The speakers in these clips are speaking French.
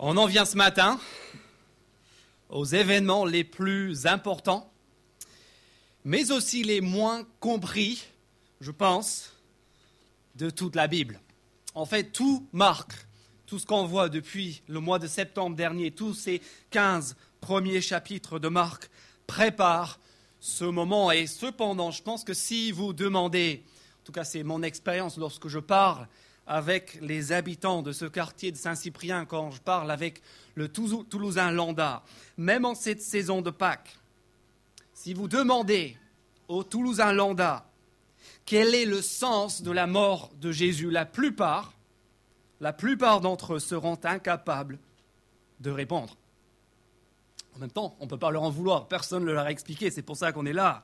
On en vient ce matin aux événements les plus importants, mais aussi les moins compris, je pense, de toute la Bible. En fait, tout marque, tout ce qu'on voit depuis le mois de septembre dernier, tous ces 15 premiers chapitres de Marc préparent ce moment. Et cependant, je pense que si vous demandez, en tout cas c'est mon expérience lorsque je parle avec les habitants de ce quartier de Saint-Cyprien, quand je parle avec le Toulousain lambda, même en cette saison de Pâques, si vous demandez aux Toulousains lambda quel est le sens de la mort de Jésus, la plupart, la plupart d'entre eux seront incapables de répondre. En même temps, on ne peut pas leur en vouloir, personne ne leur a expliqué, c'est pour ça qu'on est là.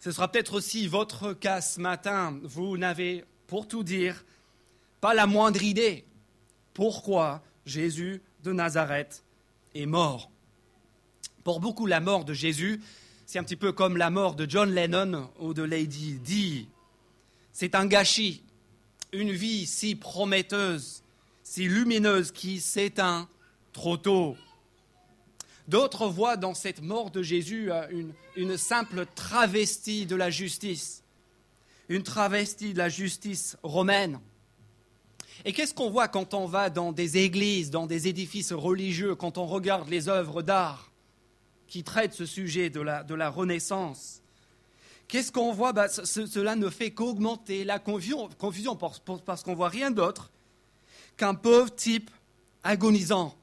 Ce sera peut-être aussi votre cas ce matin. Vous n'avez, pour tout dire, pas la moindre idée pourquoi Jésus de Nazareth est mort? Pour beaucoup, la mort de Jésus, c'est un petit peu comme la mort de John Lennon ou de Lady Di. C'est un gâchis, une vie si prometteuse, si lumineuse qui s'éteint trop tôt. D'autres voient dans cette mort de Jésus euh, une, une simple travestie de la justice, une travestie de la justice romaine. Et qu'est-ce qu'on voit quand on va dans des églises, dans des édifices religieux, quand on regarde les œuvres d'art qui traitent ce sujet de la, de la Renaissance? Qu'est-ce qu'on voit? Bah, Cela ne fait qu'augmenter la confusion, parce qu'on voit rien d'autre qu'un pauvre type agonisant,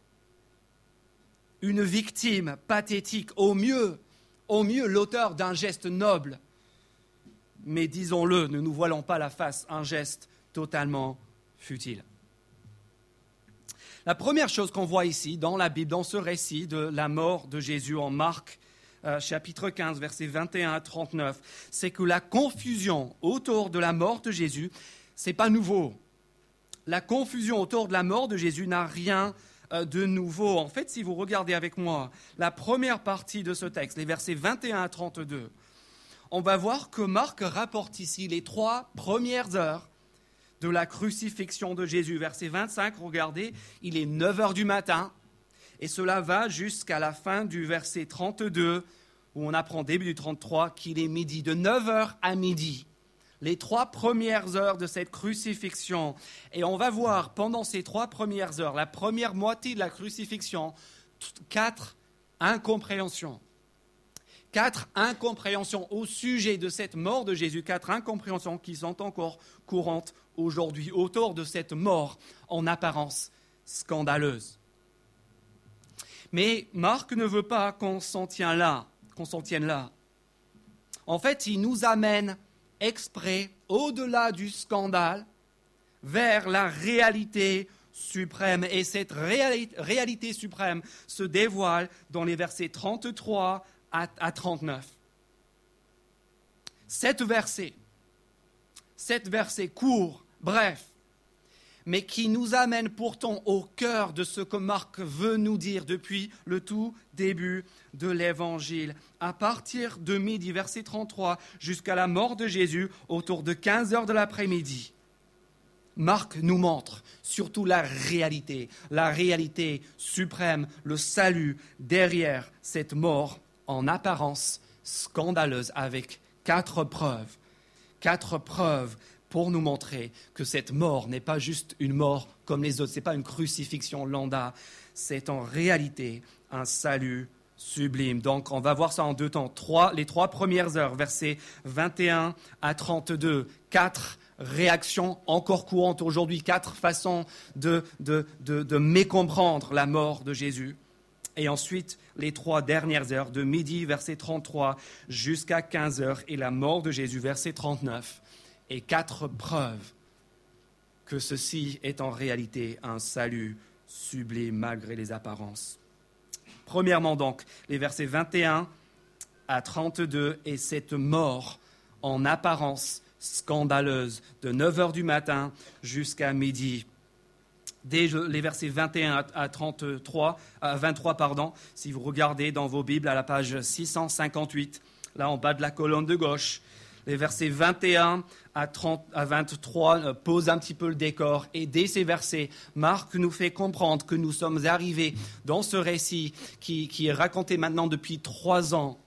une victime pathétique, au mieux, au mieux l'auteur d'un geste noble. Mais disons-le, ne nous voilons pas la face, un geste totalement futile. La première chose qu'on voit ici dans la Bible, dans ce récit de la mort de Jésus en Marc euh, chapitre 15, versets 21 à 39, c'est que la confusion autour de la mort de Jésus, c'est pas nouveau. La confusion autour de la mort de Jésus n'a rien euh, de nouveau. En fait, si vous regardez avec moi la première partie de ce texte, les versets 21 à 32, on va voir que Marc rapporte ici les trois premières heures de la crucifixion de Jésus. Verset 25, regardez, il est 9 heures du matin, et cela va jusqu'à la fin du verset 32, où on apprend début du 33 qu'il est midi, de 9 heures à midi. Les trois premières heures de cette crucifixion. Et on va voir pendant ces trois premières heures, la première moitié de la crucifixion, quatre incompréhensions quatre incompréhensions au sujet de cette mort de Jésus, quatre incompréhensions qui sont encore courantes aujourd'hui autour de cette mort en apparence scandaleuse. Mais Marc ne veut pas qu'on s'en tienne là, qu'on s'en tienne là. En fait, il nous amène exprès au-delà du scandale vers la réalité suprême. Et cette réalité suprême se dévoile dans les versets 33 à, 39. Sept versets, sept versets courts, brefs, mais qui nous amènent pourtant au cœur de ce que Marc veut nous dire depuis le tout début de l'Évangile. À partir de midi, verset 33, jusqu'à la mort de Jésus, autour de 15 heures de l'après-midi, Marc nous montre surtout la réalité, la réalité suprême, le salut derrière cette mort en apparence scandaleuse avec quatre preuves. Quatre preuves pour nous montrer que cette mort n'est pas juste une mort comme les autres, ce n'est pas une crucifixion lambda, c'est en réalité un salut sublime. Donc on va voir ça en deux temps. les trois premières heures, versets 21 à 32, quatre réactions encore courantes aujourd'hui, quatre façons de, de, de mécomprendre la mort de Jésus. Et ensuite, les trois dernières heures, de midi, verset 33, jusqu'à 15 heures, et la mort de Jésus, verset 39, et quatre preuves que ceci est en réalité un salut sublime malgré les apparences. Premièrement donc, les versets 21 à 32, et cette mort en apparence scandaleuse de 9 heures du matin jusqu'à midi dès les versets 21 à 33, à 23, pardon, si vous regardez dans vos Bibles à la page 658, là en bas de la colonne de gauche, Les versets 21 à, 30, à 23 euh, posent un petit peu le décor. Et dès ces versets, Marc nous fait comprendre que nous sommes arrivés dans ce récit qui, qui est raconté maintenant depuis trois ans.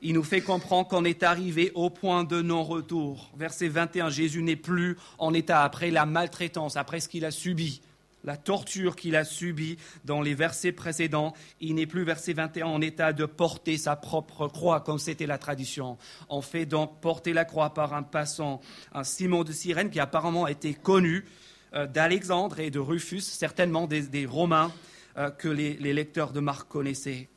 Il nous fait comprendre qu'on est arrivé au point de non-retour. Verset 21, Jésus n'est plus en état après la maltraitance, après ce qu'il a subi la torture qu'il a subie dans les versets précédents. Il n'est plus, verset 21, en état de porter sa propre croix, comme c'était la tradition. On fait donc porter la croix par un passant, un Simon de Cyrène, qui apparemment été connu euh, d'Alexandre et de Rufus, certainement des, Romains euh, que les, les lecteurs de Marc connaissaient.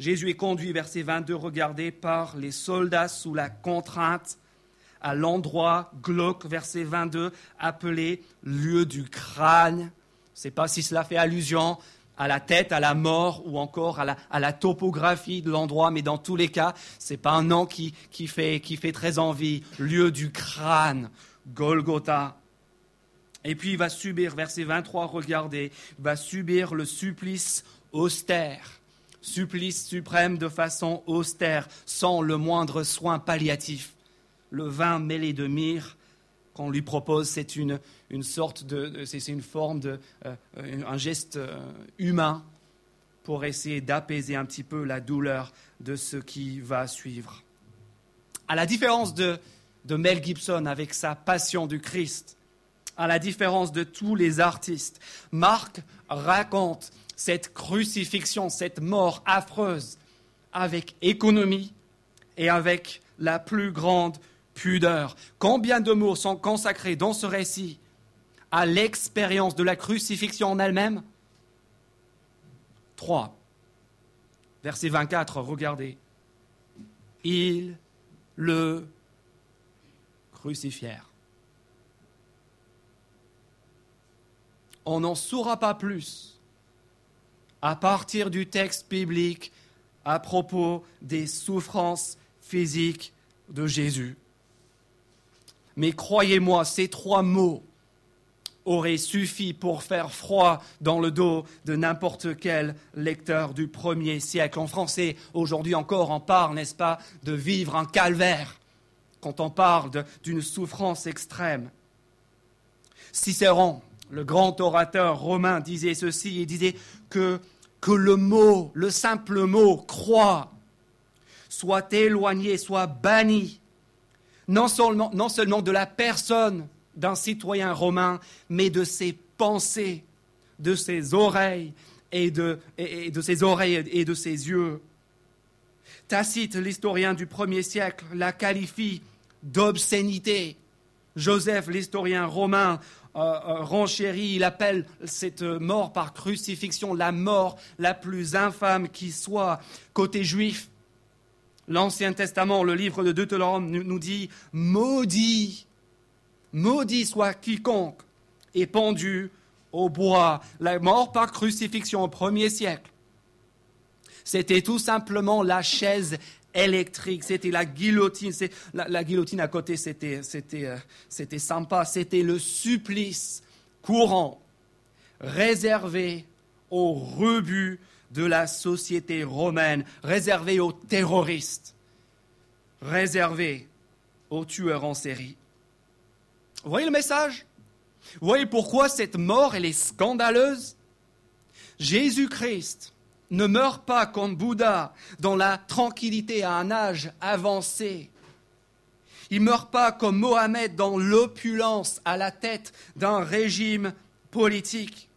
Jésus est conduit, verset 22, regardé par les soldats sous la contrainte à l'endroit glauque, verset 22, appelé lieu du crâne. Je ne sais pas si cela fait allusion à la tête, à la mort ou encore à la, topographie de l'endroit, mais dans tous les cas, ce n'est pas un nom qui, fait, qui fait très envie. Lieu du crâne, Golgotha. Et puis il va subir, verset 23, regardez, il va subir le supplice austère, supplice suprême de façon austère, sans le moindre soin palliatif le vin mêlé de myrrhe qu'on lui propose, c'est une, sorte de, c'est une forme de, euh, un geste euh, humain pour essayer d'apaiser un petit peu la douleur de ce qui va suivre. À la différence de, de Mel Gibson avec sa passion du Christ, à la différence de tous les artistes, Marc raconte cette crucifixion, cette mort affreuse avec économie et avec la plus grande pudeur. Combien de mots sont consacrés dans ce récit à l'expérience de la crucifixion en elle-même Trois. Verset 24, regardez. Ils le crucifièrent. On n'en saura pas plus à partir du texte biblique à propos des souffrances physiques de Jésus. Mais croyez-moi, ces trois mots auraient suffi pour faire froid dans le dos de n'importe quel lecteur du premier siècle. En français, aujourd'hui encore, on parle, n'est-ce pas, de vivre un calvaire quand on parle d'une souffrance extrême. Cicéron, le grand orateur romain, disait ceci, il disait que, que le mot, le simple mot croix, soit éloigné, soit banni non seulement, de la personne d'un citoyen romain, mais de ses pensées, de ses oreilles et de, de ses oreilles et de ses yeux. Tacite, l'historien du premier siècle, la qualifie d'obscénité. Joseph, l'historien romain, euh, euh, renchérit, il appelle cette mort par crucifixion la mort la plus infâme qui soit. Côté juif, L'Ancien Testament, le livre de Deutéronome nous dit Maudit, maudit soit quiconque est pendu au bois. La mort par crucifixion au premier siècle, c'était tout simplement la chaise électrique, c'était la guillotine. La, guillotine à côté, c'était, c'était, euh, c'était sympa, c'était le supplice courant réservé aux rebuts de la société romaine, réservée aux terroristes, réservée aux tueurs en série. Voyez le message? Voyez pourquoi cette mort, est scandaleuse? Jésus-Christ ne meurt pas comme Bouddha dans la tranquillité à un âge avancé. Il ne meurt pas comme Mohamed dans l'opulence à la tête d'un régime politique.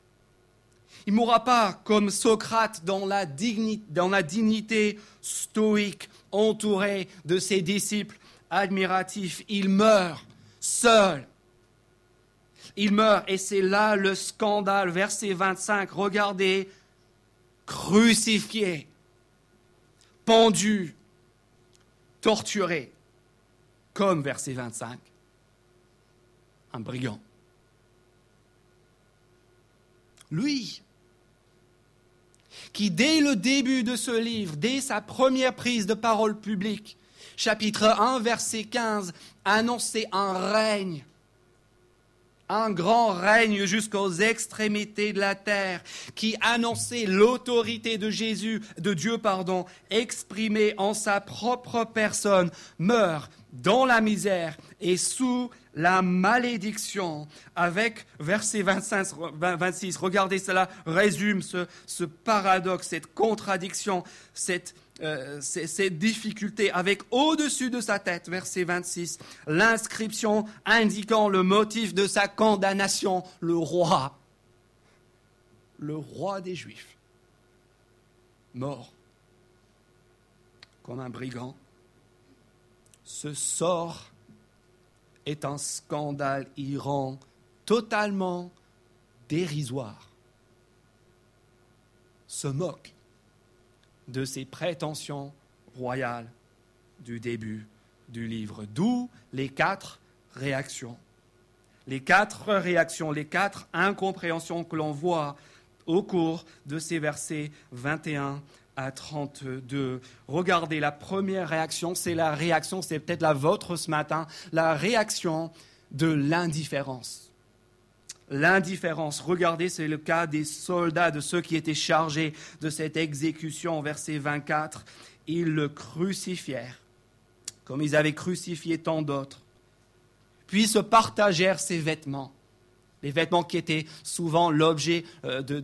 Il ne mourra pas comme Socrate dans la, dignité, stoïque, entouré de ses disciples admiratifs. Il meurt seul. Il meurt, et c'est là le scandale. Verset 25, regardez, crucifié, pendu, torturé, comme verset 25, un brigand. Lui, qui, dès le début de ce livre, dès sa première prise de parole publique, chapitre 1, verset 15, annonçait un règne, un grand règne jusqu'aux extrémités de la terre, qui annonçait l'autorité de Jésus, de Dieu, pardon, exprimée en sa propre personne, meurt dans la misère et sous la malédiction. Avec verset 25, 26, regardez cela résume ce, paradoxe, cette contradiction, cette, euh, cette difficulté avec au-dessus de sa tête, verset 26, l'inscription indiquant le motif de sa condamnation, le roi, le roi des Juifs, mort comme un brigand ce sort est un scandale Iran totalement dérisoire, se moque de ses prétentions royales du début du livre. D'où les quatre réactions. Les quatre réactions, les quatre incompréhensions que l'on voit au cours de ces versets 21 à 32. Regardez, la première réaction, c'est la réaction, c'est peut-être la vôtre ce matin, la réaction de l'indifférence. L'indifférence, regardez, c'est le cas des soldats, de ceux qui étaient chargés de cette exécution, verset 24. Ils le crucifièrent, comme ils avaient crucifié tant d'autres. Puis se partagèrent ses vêtements les vêtements qui étaient souvent l'objet euh, de,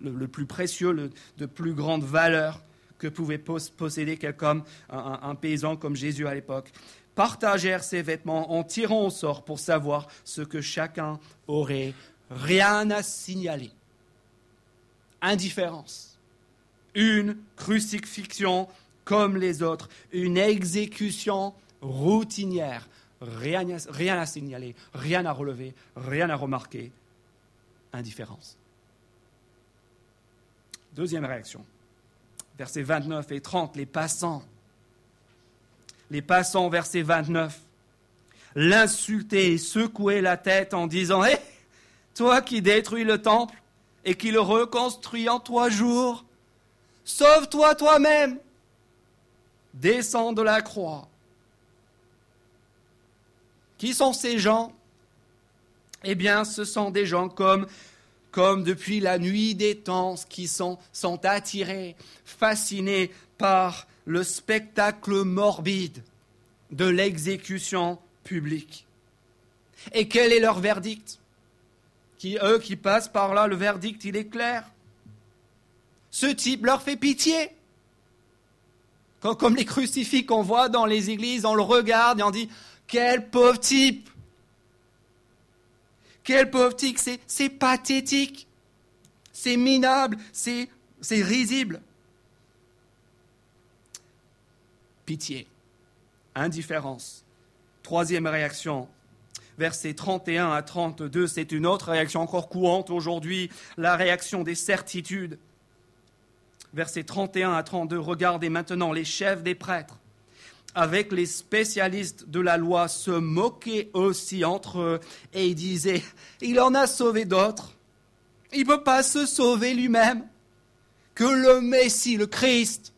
le, plus précieux, de plus grande valeur que pouvait posséder quelqu'un, un, un, paysan comme Jésus à l'époque, partagèrent ces vêtements en tirant au sort pour savoir ce que chacun aurait. Rien à signaler. Indifférence. Une crucifixion comme les autres. Une exécution routinière rien, à signaler, rien à relever, rien à remarquer. Indifférence. Deuxième réaction. Versets 29 et 30, les passants. Les passants, verset 29. L'insulter et secouer la tête en disant Hé, toi qui détruis le temple et qui le reconstruis en trois jours, sauve-toi toi-même. Descends de la croix. Qui sont ces gens? Eh bien, ce sont des gens comme, comme depuis la nuit des temps, qui sont, sont attirés, fascinés par le spectacle morbide de l'exécution publique. Et quel est leur verdict? Qui, Eux qui passent par là, le verdict, il est clair. Ce type leur fait pitié. Comme les crucifix qu'on voit dans les églises, on le regarde et on dit quel pauvre type Quel pauvre type C'est pathétique. C'est minable. C'est risible. Pitié. Indifférence. Troisième réaction. Versets 31 à 32, c'est une autre réaction encore courante aujourd'hui, la réaction des certitudes. Versets 31 à 32, regardez maintenant les chefs des prêtres avec les spécialistes de la loi se moquaient aussi entre eux et disaient, il en a sauvé d'autres, il ne peut pas se sauver lui-même, que le Messie, le Christ,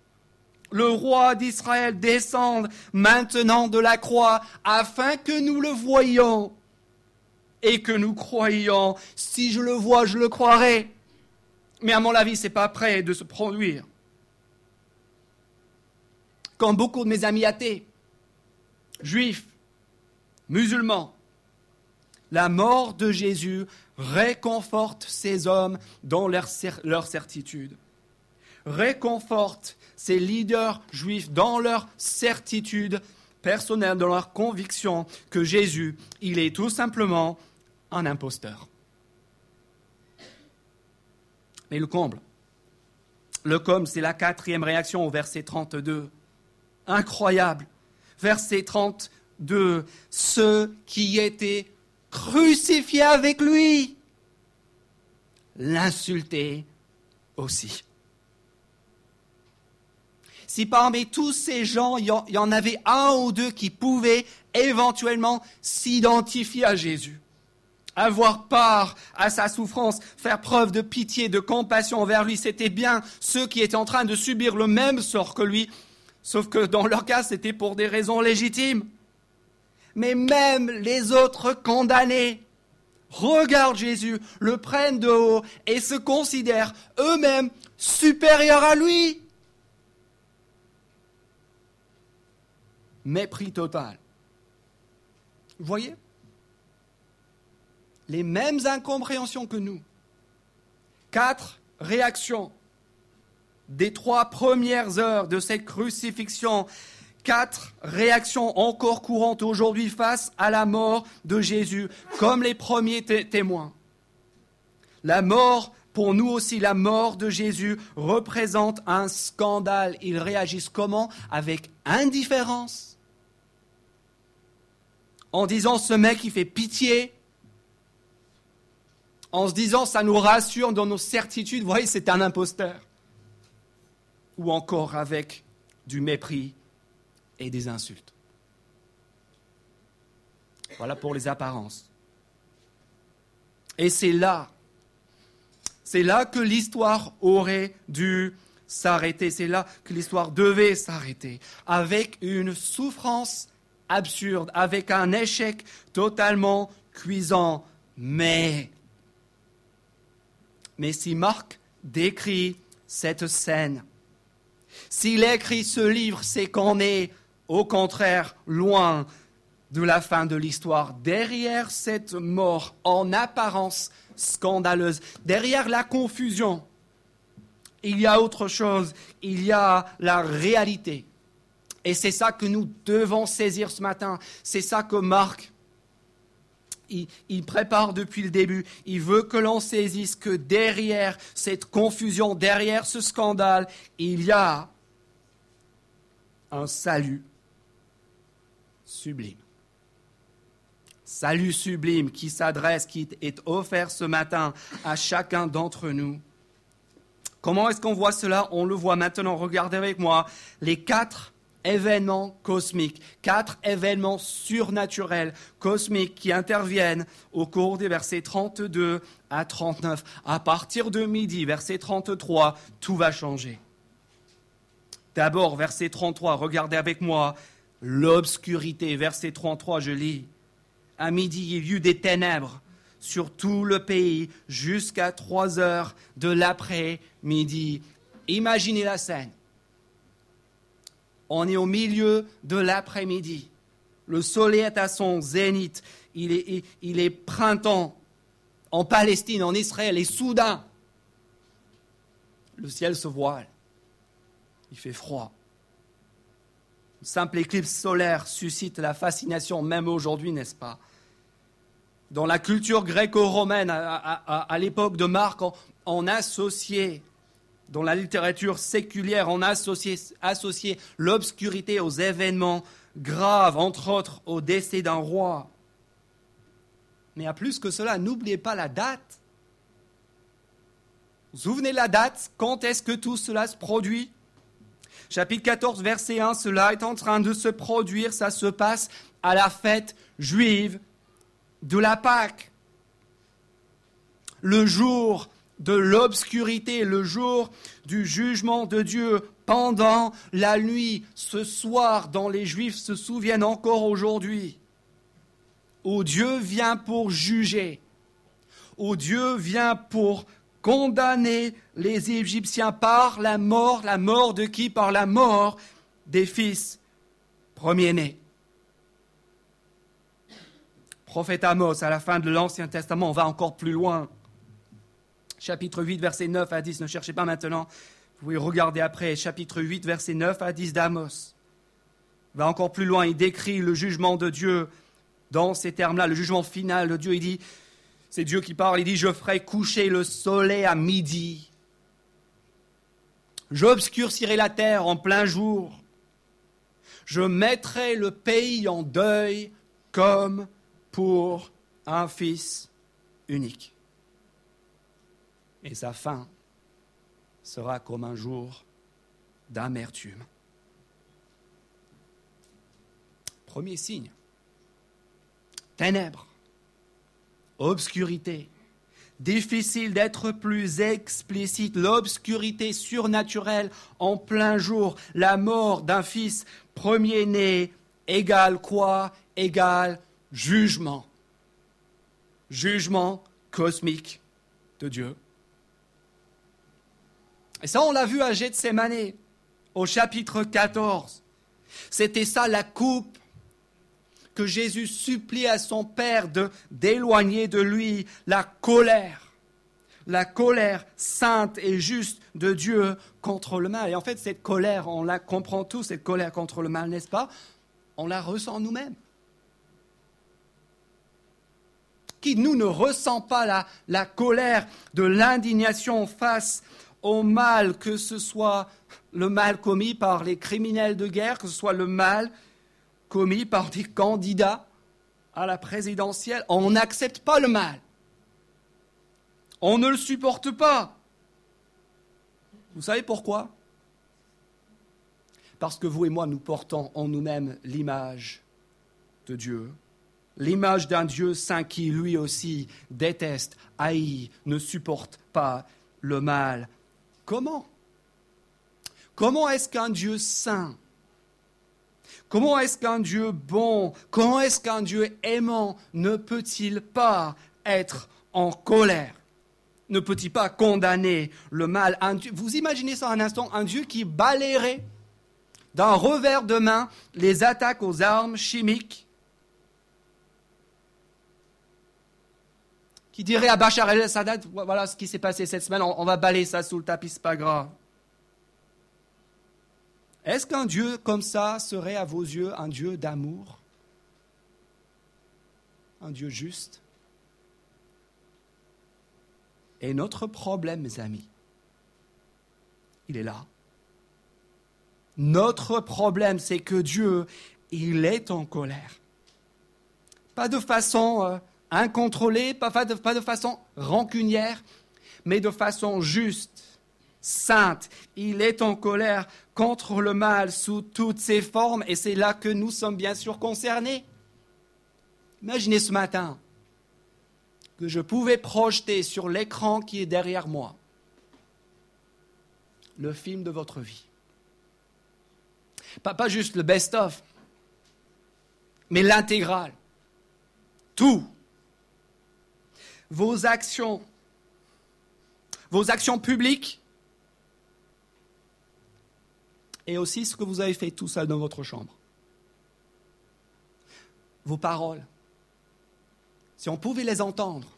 le roi d'Israël descende maintenant de la croix afin que nous le voyions et que nous croyions. Si je le vois, je le croirai. Mais à mon avis, ce n'est pas prêt de se produire comme beaucoup de mes amis athées, juifs, musulmans. La mort de Jésus réconforte ces hommes dans leur, certitude, réconforte ces leaders juifs dans leur certitude personnelle, dans leur conviction que Jésus, il est tout simplement un imposteur. Mais le comble, le comble, c'est la quatrième réaction au verset 32 incroyable. Verset 32, ceux qui étaient crucifiés avec lui l'insultaient aussi. Si parmi tous ces gens, il y en avait un ou deux qui pouvaient éventuellement s'identifier à Jésus, avoir part à sa souffrance, faire preuve de pitié, de compassion envers lui, c'était bien ceux qui étaient en train de subir le même sort que lui, Sauf que dans leur cas, c'était pour des raisons légitimes. Mais même les autres condamnés regardent Jésus, le prennent de haut et se considèrent eux-mêmes supérieurs à lui. mépris total. Vous voyez? Les mêmes incompréhensions que nous. Quatre réactions des trois premières heures de cette crucifixion. Quatre réactions encore courantes aujourd'hui face à la mort de Jésus, comme les premiers témoins. La mort, pour nous aussi, la mort de Jésus représente un scandale. Ils réagissent comment? Avec indifférence. En disant ce mec, il fait pitié, en se disant ça nous rassure dans nos certitudes, vous voyez, c'est un imposteur. Ou encore avec du mépris et des insultes. Voilà pour les apparences. Et c'est là, c'est là que l'histoire aurait dû s'arrêter, c'est là que l'histoire devait s'arrêter, avec une souffrance absurde, avec un échec totalement cuisant. Mais mais si Marc décrit cette scène, s'il écrit ce livre, c'est qu'on est au contraire loin de la fin de l'histoire. Derrière cette mort en apparence scandaleuse, derrière la confusion, il y a autre chose, il y a la réalité. Et c'est ça que nous devons saisir ce matin. C'est ça que Marc il, prépare depuis le début. Il veut que l'on saisisse que derrière cette confusion, derrière ce scandale, il y a un salut sublime. Salut sublime qui s'adresse, qui est offert ce matin à chacun d'entre nous. Comment est-ce qu'on voit cela? On le voit maintenant. Regardez avec moi les quatre événements cosmiques, quatre événements surnaturels cosmiques qui interviennent au cours des versets 32 à 39. À partir de midi, verset 33, tout va changer. D'abord, verset 33, regardez avec moi l'obscurité. Verset 33, je lis. À midi, il y eut des ténèbres sur tout le pays jusqu'à trois heures de l'après-midi. Imaginez la scène. On est au milieu de l'après-midi. Le soleil est à son zénith. Il est, il est printemps en Palestine, en Israël, et soudain, le ciel se voile. Il fait froid. Une simple éclipse solaire suscite la fascination, même aujourd'hui, n'est-ce pas? Dans la culture gréco-romaine, à, l'époque de Marc, on associait dans la littérature séculière, on a associé, l'obscurité aux événements graves, entre autres au décès d'un roi. Mais à plus que cela, n'oubliez pas la date. Vous vous souvenez de la date? Quand est-ce que tout cela se produit? Chapitre 14, verset 1, cela est en train de se produire, ça se passe à la fête juive de la Pâque. Le jour de l'obscurité, le jour du jugement de Dieu, pendant la nuit, ce soir, dont les Juifs se souviennent encore aujourd'hui, où Dieu vient pour juger, où Dieu vient pour condamner les Égyptiens par la mort, la mort de qui? Par la mort des fils premiers-nés. Prophète Amos, à la fin de l'Ancien Testament, on va encore plus loin chapitre 8, verset 9 à 10. Ne cherchez pas maintenant. Vous pouvez regarder après. Chapitre 8, verset 9 à 10 d'Amos. Va encore plus loin. Il décrit le jugement de Dieu dans ces termes-là, le jugement final de Dieu. Il dit, c'est Dieu qui parle, il dit, je ferai coucher le soleil à midi. J'obscurcirai la terre en plein jour. Je mettrai le pays en deuil comme pour un fils unique et sa fin sera comme un jour d'amertume. Premier signe. Ténèbres, obscurité. Difficile d'être plus explicite. L'obscurité surnaturelle en plein jour. La mort d'un fils premier-né égale quoi? Égale jugement. Jugement cosmique de Dieu. Et ça, on l'a vu à Gethsemane, au chapitre 14. C'était ça la coupe que Jésus supplie à son Père de d'éloigner de lui la colère, la colère sainte et juste de Dieu contre le mal. Et en fait, cette colère, on la comprend tous, cette colère contre le mal, n'est-ce pas? On la ressent nous-mêmes. Qui, nous, ne ressent pas la, la colère de l'indignation face au mal, que ce soit le mal commis par les criminels de guerre, que ce soit le mal commis par des candidats à la présidentielle. On n'accepte pas le mal. On ne le supporte pas. Vous savez pourquoi? Parce que vous et moi, nous portons en nous-mêmes l'image de Dieu, l'image d'un Dieu saint qui, lui aussi, déteste, haït, ne supporte pas le mal. Comment? Comment est-ce qu'un Dieu saint Comment est-ce qu'un Dieu bon, comment est-ce qu'un Dieu aimant ne peut-il pas être en colère? Ne peut-il pas condamner le mal? Vous imaginez ça un instant, un Dieu qui balayerait d'un revers de main les attaques aux armes chimiques qui dirait à Bachar el-Assad, voilà ce qui s'est passé cette semaine, on, va balayer ça sous le tapis, c'est pas grave. Est-ce qu'un Dieu comme ça serait à vos yeux un Dieu d'amour? Un Dieu juste? Et notre problème, mes amis, il est là. Notre problème, c'est que Dieu, il est en colère. Pas de façon euh, incontrôlée, pas de, pas de façon rancunière, mais de façon juste sainte. Il est en colère contre le mal sous toutes ses formes et c'est là que nous sommes bien sûr concernés. Imaginez ce matin que je pouvais projeter sur l'écran qui est derrière moi le film de votre vie. Pas, pas juste le best-of, mais l'intégrale. Tout. Vos actions, vos actions publiques, et aussi ce que vous avez fait tout seul dans votre chambre. Vos paroles, si on pouvait les entendre,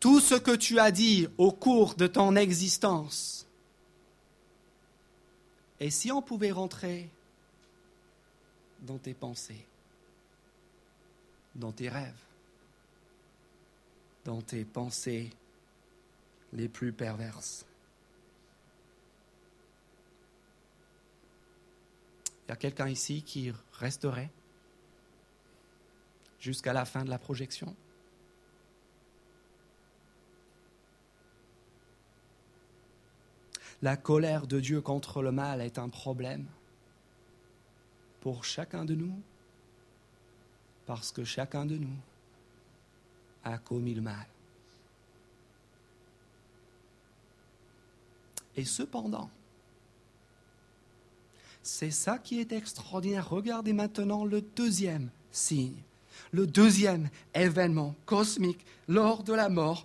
tout ce que tu as dit au cours de ton existence, et si on pouvait rentrer dans tes pensées, dans tes rêves, dans tes pensées les plus perverses. Il y a quelqu'un ici qui resterait jusqu'à la fin de la projection La colère de Dieu contre le mal est un problème pour chacun de nous, parce que chacun de nous a commis le mal. Et cependant, c'est ça qui est extraordinaire. Regardez maintenant le deuxième signe, le deuxième événement cosmique lors de la mort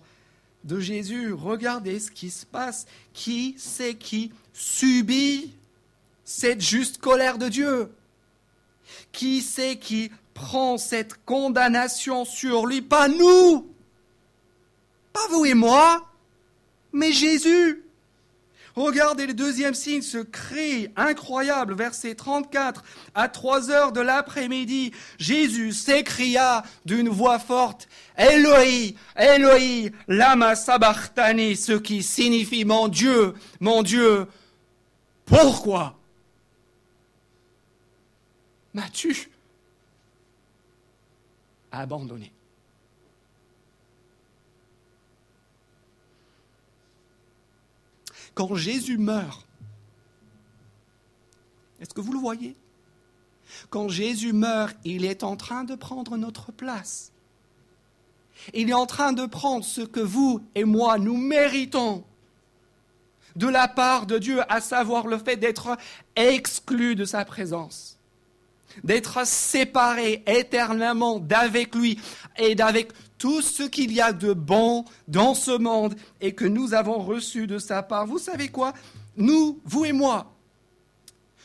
de Jésus. Regardez ce qui se passe. Qui c'est qui subit cette juste colère de Dieu? Qui c'est qui prend cette condamnation sur lui? Pas nous, pas vous et moi, mais Jésus. Regardez le deuxième signe, ce cri incroyable, verset 34. À trois heures de l'après-midi, Jésus s'écria d'une voix forte, Eloi, Eloi, lama sabachthani, ce qui signifie mon Dieu, mon Dieu, pourquoi m'as-tu abandonné? Quand Jésus meurt, est-ce que vous le voyez? Quand Jésus meurt, il est en train de prendre notre place. Il est en train de prendre ce que vous et moi, nous méritons. De la part de Dieu, à savoir le fait d'être exclus de sa présence, d'être séparés éternellement d'avec lui et d'avec tout ce qu'il y a de bon dans ce monde et que nous avons reçu de sa part. Vous savez quoi? Nous, vous et moi,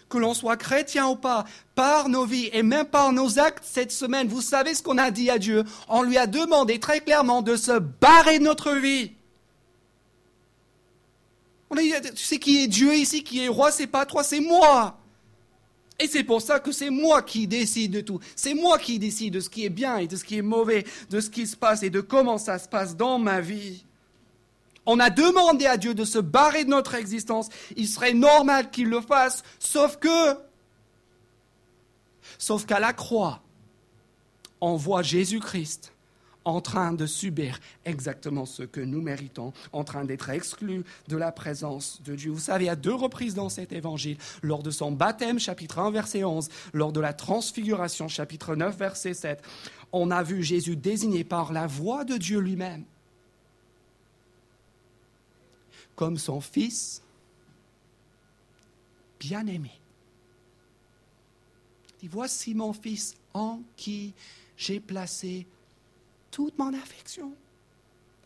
que l'on soit chrétien ou pas, par nos vies et même par nos actes cette semaine, vous savez ce qu'on a dit à Dieu? On lui a demandé très clairement de se barrer de notre vie. On a dit, tu sais qui est Dieu ici, qui est roi, c'est pas toi, c'est moi. Et c'est pour ça que c'est moi qui décide de tout. C'est moi qui décide de ce qui est bien et de ce qui est mauvais, de ce qui se passe et de comment ça se passe dans ma vie. On a demandé à Dieu de se barrer de notre existence. Il serait normal qu'il le fasse, sauf que, sauf qu'à la croix, on voit Jésus-Christ en train de subir exactement ce que nous méritons, en train d'être exclu de la présence de Dieu. Vous savez, à deux reprises dans cet évangile, lors de son baptême, chapitre 1, verset 11, lors de la transfiguration, chapitre 9, verset 7, on a vu Jésus désigné par la voix de Dieu lui-même comme son fils bien-aimé. dit, voici mon fils en qui j'ai placé toute mon affection,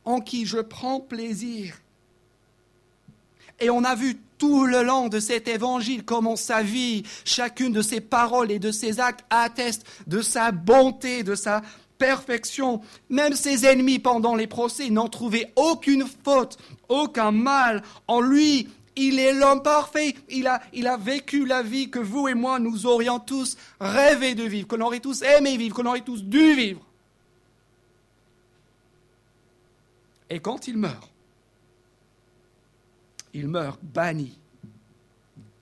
en qui je prends plaisir. Et on a vu tout le long de cet évangile comment sa vie, chacune de ses paroles et de ses actes atteste de sa bonté, de sa perfection. Même ses ennemis pendant les procès n'ont trouvé aucune faute, aucun mal en lui. Il est l'homme parfait. Il a, il a vécu la vie que vous et moi, nous aurions tous rêvé de vivre, qu'on aurait tous aimé vivre, qu'on aurait tous dû vivre. Et quand il meurt, il meurt banni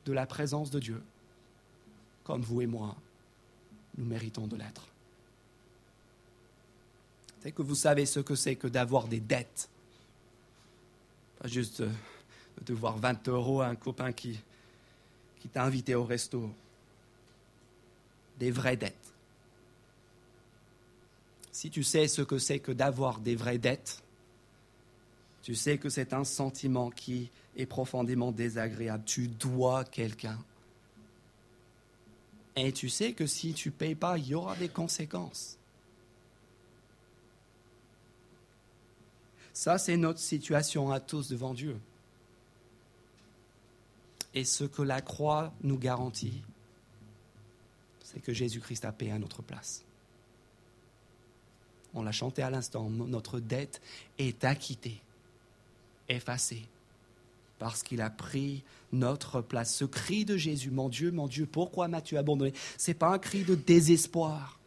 de la présence de Dieu, comme vous et moi, nous méritons de l'être. C'est que vous savez ce que c'est que d'avoir des dettes. Pas juste euh, de devoir 20 euros à un copain qui, qui t'a invité au resto. Des vraies dettes. Si tu sais ce que c'est que d'avoir des vraies dettes, tu sais que c'est un sentiment qui est profondément désagréable. Tu dois quelqu'un. Et tu sais que si tu ne payes pas, il y aura des conséquences. Ça, c'est notre situation à tous devant Dieu. Et ce que la croix nous garantit, c'est que Jésus-Christ a payé à notre place. On l'a chanté à l'instant, notre dette est acquittée effacé parce qu'il a pris notre place. Ce cri de Jésus, mon Dieu, mon Dieu, pourquoi m'as-tu abandonné? Ce n'est pas un cri de désespoir.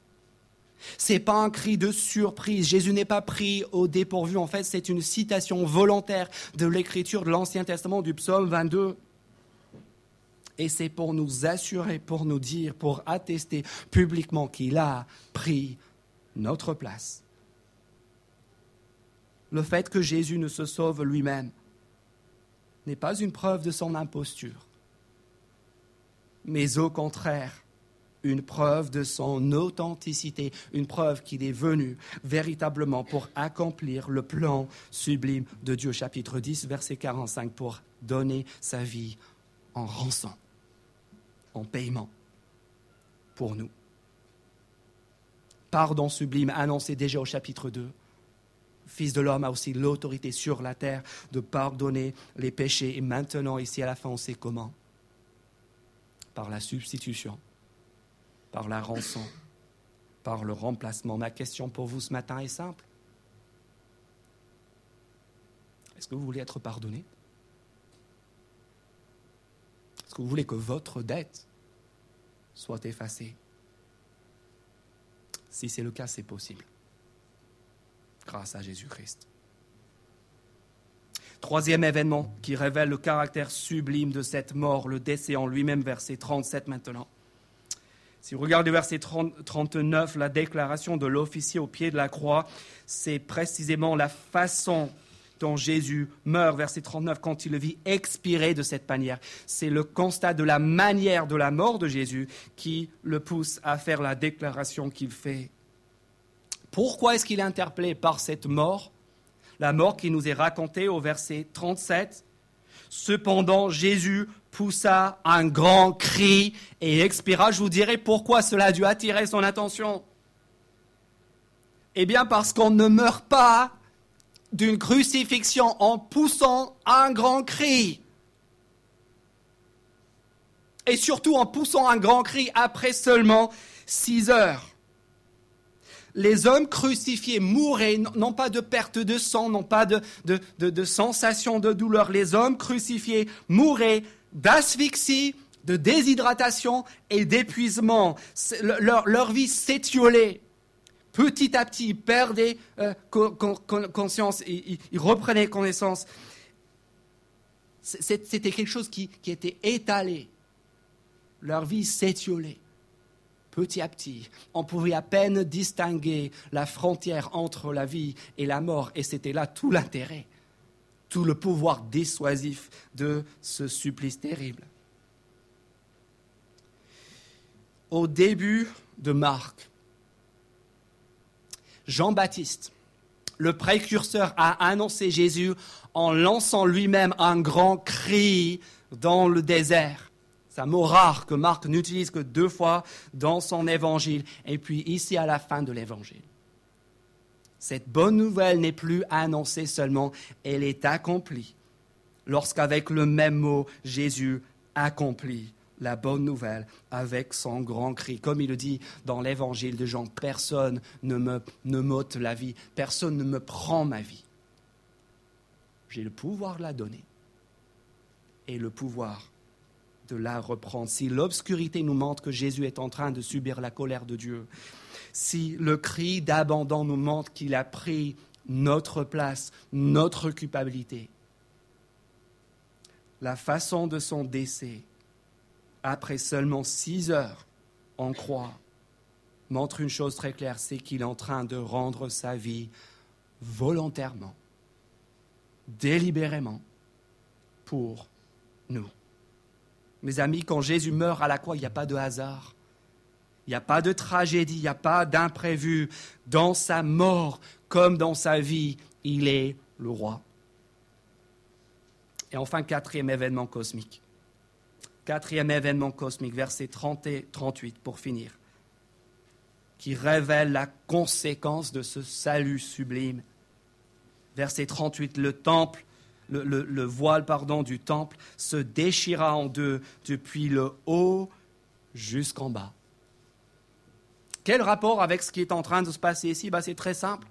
Ce n'est pas un cri de surprise. Jésus n'est pas pris au dépourvu. En fait, c'est une citation volontaire de l'écriture de l'Ancien Testament du psaume 22. Et c'est pour nous assurer, pour nous dire, pour attester publiquement qu'il a pris notre place le fait que Jésus ne se sauve lui-même n'est pas une preuve de son imposture, mais au contraire, une preuve de son authenticité, une preuve qu'il est venu véritablement pour accomplir le plan sublime de Dieu, chapitre 10, verset 45, pour donner sa vie en rançon, en paiement pour nous. Pardon sublime annoncé déjà au chapitre 2 Fils de l'homme a aussi l'autorité sur la terre de pardonner les péchés. Et maintenant, ici à la fin, on sait comment. Par la substitution, par la rançon, par le remplacement. Ma question pour vous ce matin est simple. Est-ce que vous voulez être pardonné? Est-ce que vous voulez que votre dette soit effacée? Si c'est le cas, c'est possible grâce à Jésus-Christ. Troisième événement qui révèle le caractère sublime de cette mort, le décès en lui-même, verset 37 maintenant. Si vous regardez verset 39, la déclaration de l'officier au pied de la croix, c'est précisément la façon dont Jésus meurt, verset 39, quand il le vit expirer de cette manière. C'est le constat de la manière de la mort de Jésus qui le pousse à faire la déclaration qu'il fait. Pourquoi est-ce qu'il est interpellé par cette mort? La mort qui nous est racontée au verset 37. Cependant, Jésus poussa un grand cri et expira. Je vous dirai pourquoi cela a dû attirer son attention. Eh bien parce qu'on ne meurt pas d'une crucifixion en poussant un grand cri. Et surtout en poussant un grand cri après seulement six heures. Les hommes crucifiés mouraient, non pas de perte de sang, non pas de, de, de sensation de douleur. Les hommes crucifiés mouraient d'asphyxie, de déshydratation et d'épuisement. Leur, vie s'étiolait. Petit à petit, ils perdaient euh, conscience, ils, reprenaient connaissance. C'était quelque chose qui était étalé. Leur vie s'étiolait petit à petit. On pouvait à peine distinguer la frontière entre la vie et la mort, et c'était là tout l'intérêt, tout le pouvoir dissuasif de ce supplice terrible. au début de Marc, Jean-Baptiste, le précurseur, a annoncé Jésus en lançant lui-même un grand cri dans le désert. C'est un mot rare que Marc n'utilise que deux fois dans son évangile et puis ici à la fin de l'évangile. Cette bonne nouvelle n'est plus annoncée seulement, elle est accomplie lorsqu'avec le même mot Jésus accomplit la bonne nouvelle avec son grand cri. Comme il le dit dans l'évangile de Jean, personne ne me ne m'ôte la vie, personne ne me prend ma vie. J'ai le pouvoir de la donner et le pouvoir Si l'obscurité nous montre que Jésus est en train de subir la colère de Dieu, si le cri d'abandon nous montre qu'il a pris notre place, notre culpabilité, la façon de son décès après seulement six heures en croix, montre une chose très claire, c'est qu'il est en train de rendre sa vie volontairement, délibérément, pour nous. Mes amis, quand Jésus meurt à la croix, il n'y a pas de hasard. Il n'y a pas de tragédie, il n'y a pas d'imprévu. Dans sa mort comme dans sa vie, il est le roi. Et enfin, quatrième événement cosmique. Quatrième événement cosmique, verset 30 et 38 pour finir, qui révèle la conséquence de ce salut sublime. Verset 38, le temple, le, voile pardon, du temple se déchira en deux depuis le haut jusqu'en bas. Quel rapport avec ce qui est en train de se passer ici? Bah, C'est très simple.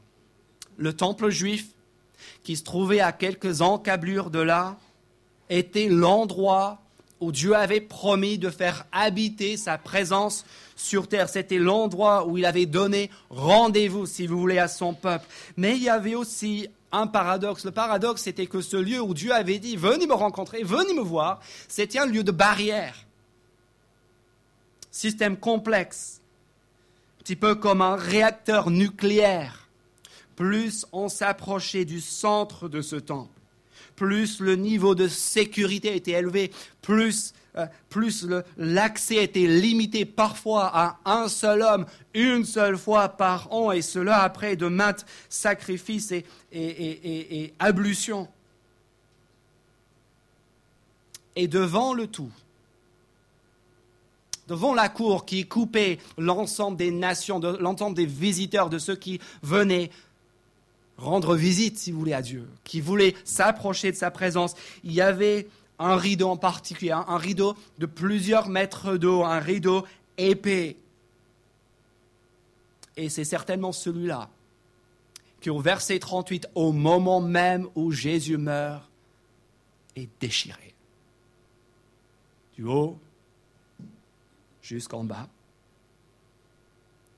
Le temple juif, qui se trouvait à quelques encablures de là, était l'endroit où Dieu avait promis de faire habiter sa présence sur terre. C'était l'endroit où il avait donné rendez-vous, si vous voulez, à son peuple. Mais il y avait aussi un paradoxe. Le paradoxe, c'était que ce lieu où Dieu avait dit, venez me rencontrer, venez me voir, c'était un lieu de barrière. Système complexe, un petit peu comme un réacteur nucléaire. Plus on s'approchait du centre de ce temple, plus le niveau de sécurité était élevé, plus, euh, plus l'accès était limité parfois à un seul homme, une seule fois par an, et cela après de maintes sacrifices et, ablutions. Et devant le tout, devant la cour qui coupait l'ensemble des nations, l'ensemble des visiteurs, de ceux qui venaient rendre visite, si vous voulez, à Dieu, qui voulait s'approcher de sa présence. Il y avait un rideau en particulier, un rideau de plusieurs mètres d'eau, un rideau épais. Et c'est certainement celui-là qui, au verset 38, au moment même où Jésus meurt, est déchiré. Du haut jusqu'en bas.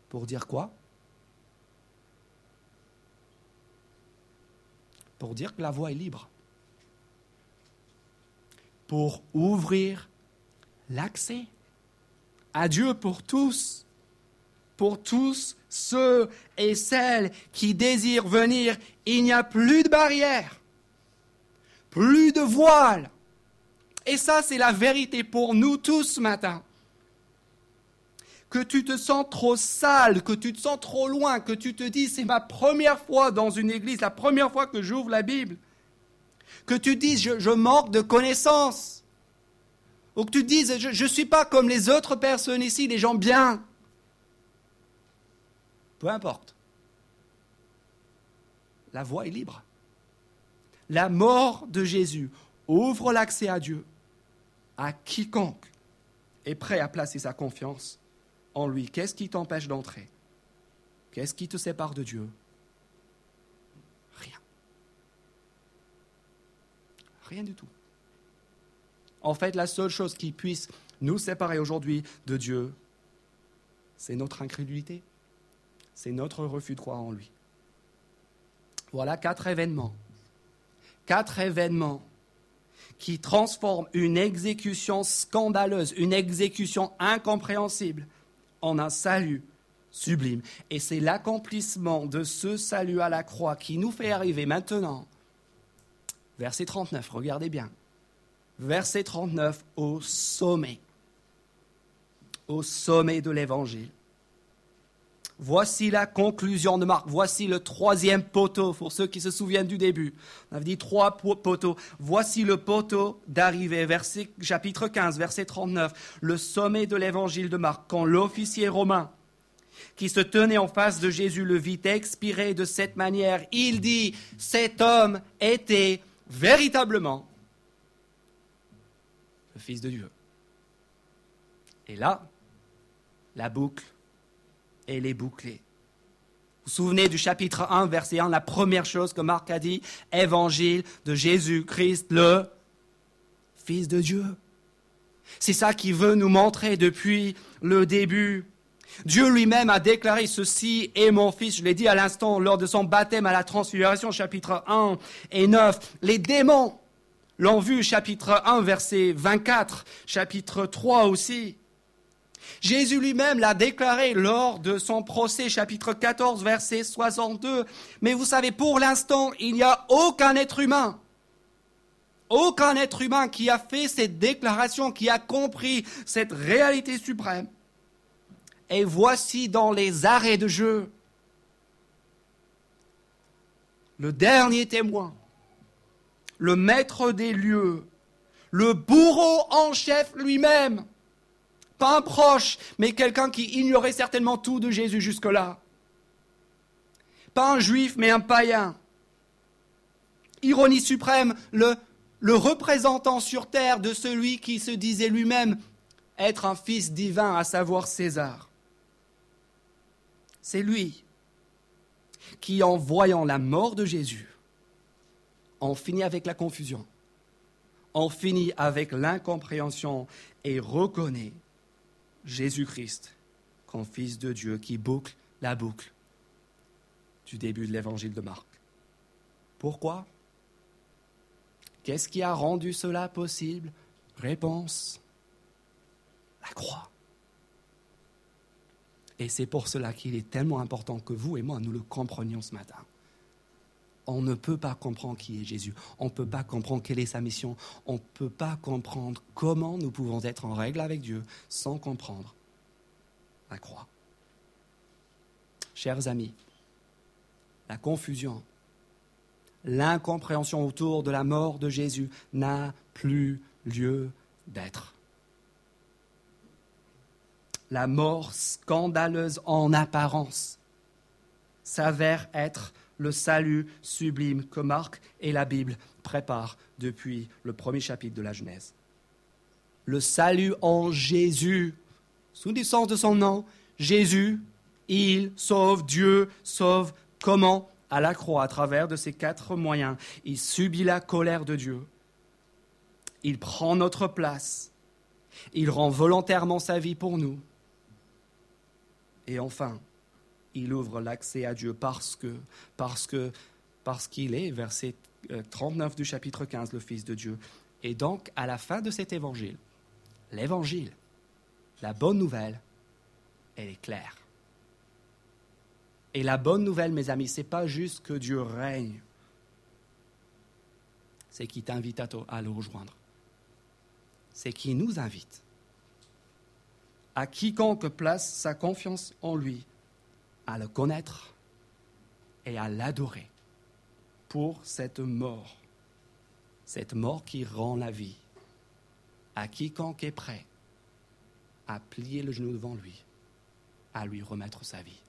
Pour dire quoi? Pour dire que la voie est libre, pour ouvrir l'accès à Dieu pour tous, pour tous ceux et celles qui désirent venir. Il n'y a plus de barrières, plus de voiles. Et ça, c'est la vérité pour nous tous ce matin que tu te sens trop sale, que tu te sens trop loin, que tu te dis c'est ma première fois dans une église, la première fois que j'ouvre la Bible, que tu dises je, manque de connaissances, ou que tu dises je ne suis pas comme les autres personnes ici, les gens bien. Peu importe. La voie est libre. La mort de Jésus ouvre l'accès à Dieu à quiconque est prêt à placer sa confiance en lui, qu'est-ce qui t'empêche d'entrer? Qu'est-ce qui te sépare de Dieu? Rien du tout. En fait, la seule chose qui puisse nous séparer aujourd'hui de Dieu, c'est notre incrédulité, c'est notre refus de croire en lui. Voilà quatre événements. Quatre événements qui transforment une exécution scandaleuse, une exécution incompréhensible, en un salut sublime. Et c'est l'accomplissement de ce salut à la croix qui nous fait arriver maintenant. Verset 39, regardez bien. Verset 39, au sommet. Au sommet de l'évangile. Voici la conclusion de Marc. Voici le troisième poteau, pour ceux qui se souviennent du début. On avait dit trois poteaux. Voici le poteau d'arrivée, verset, chapitre 15, verset 39. Le sommet de l'évangile de Marc. Quand l'officier romain qui se tenait en face de Jésus le vit expirer de cette manière, il dit, cet homme était véritablement le Fils de Dieu. Et là, la boucle elle est bouclée. Vous vous souvenez du chapitre 1, verset 1, la première chose que Marc a dit, évangile de Jésus-Christ, le Fils de Dieu. C'est ça qu'il veut nous montrer depuis le début. Dieu lui-même a déclaré ceci est mon fils, je l'ai dit à l'instant lors de son baptême à la transfiguration, chapitre 1 et 9. Les démons l'ont vu, chapitre 1, verset 24, chapitre 3 aussi. Jésus lui-même l'a déclaré lors de son procès, chapitre 14, verset 62. Mais vous savez, pour l'instant, il n'y a aucun être humain, aucun être humain qui a fait cette déclaration, qui a compris cette réalité suprême. Et voici dans les arrêts de jeu le dernier témoin, le maître des lieux, le bourreau en chef lui-même, pas un proche, mais quelqu'un qui ignorait certainement tout de Jésus jusque-là. Pas un juif, mais un païen. Ironie suprême, le, représentant sur terre de celui qui se disait lui-même être un fils divin, à savoir César. C'est lui qui, en voyant la mort de Jésus, en finit avec la confusion, en finit avec l'incompréhension et reconnaît Jésus-Christ comme Fils de Dieu qui boucle la boucle du début de l'évangile de Marc. Pourquoi? Qu'est-ce qui a rendu cela possible? Réponse, la croix. Et c'est pour cela qu'il est tellement important que vous et moi, nous le comprenions ce matin. On ne peut pas comprendre qui est Jésus. On ne peut pas comprendre quelle est sa mission. On ne peut pas comprendre comment nous pouvons être en règle avec Dieu sans comprendre la croix. Chers amis, la confusion, l'incompréhension autour de la mort de Jésus n'a plus lieu d'être. La mort scandaleuse en apparence s'avère être le salut sublime que Marc et la Bible préparent depuis le premier chapitre de la Genèse. Le salut en Jésus, sous le sens de son nom, Jésus, il sauve, Dieu sauve. Comment? À la croix, à travers de ces quatre moyens. Il subit la colère de Dieu. Il prend notre place. Il rend volontairement sa vie pour nous. Et enfin, il ouvre l'accès à Dieu parce que, parce qu'il est, verset 39 euh, du chapitre 15, le Fils de Dieu. Et donc, à la fin de cet évangile, l'évangile, la bonne nouvelle, elle est claire. Et la bonne nouvelle, mes amis, ce n'est pas juste que Dieu règne, c'est qu'il t'invite à, à le rejoindre. C'est qu'il nous invite à quiconque place sa confiance en lui à le connaître et à l'adorer pour cette mort, cette mort qui rend la vie, à quiconque est prêt à plier le genou devant lui, à lui remettre sa vie.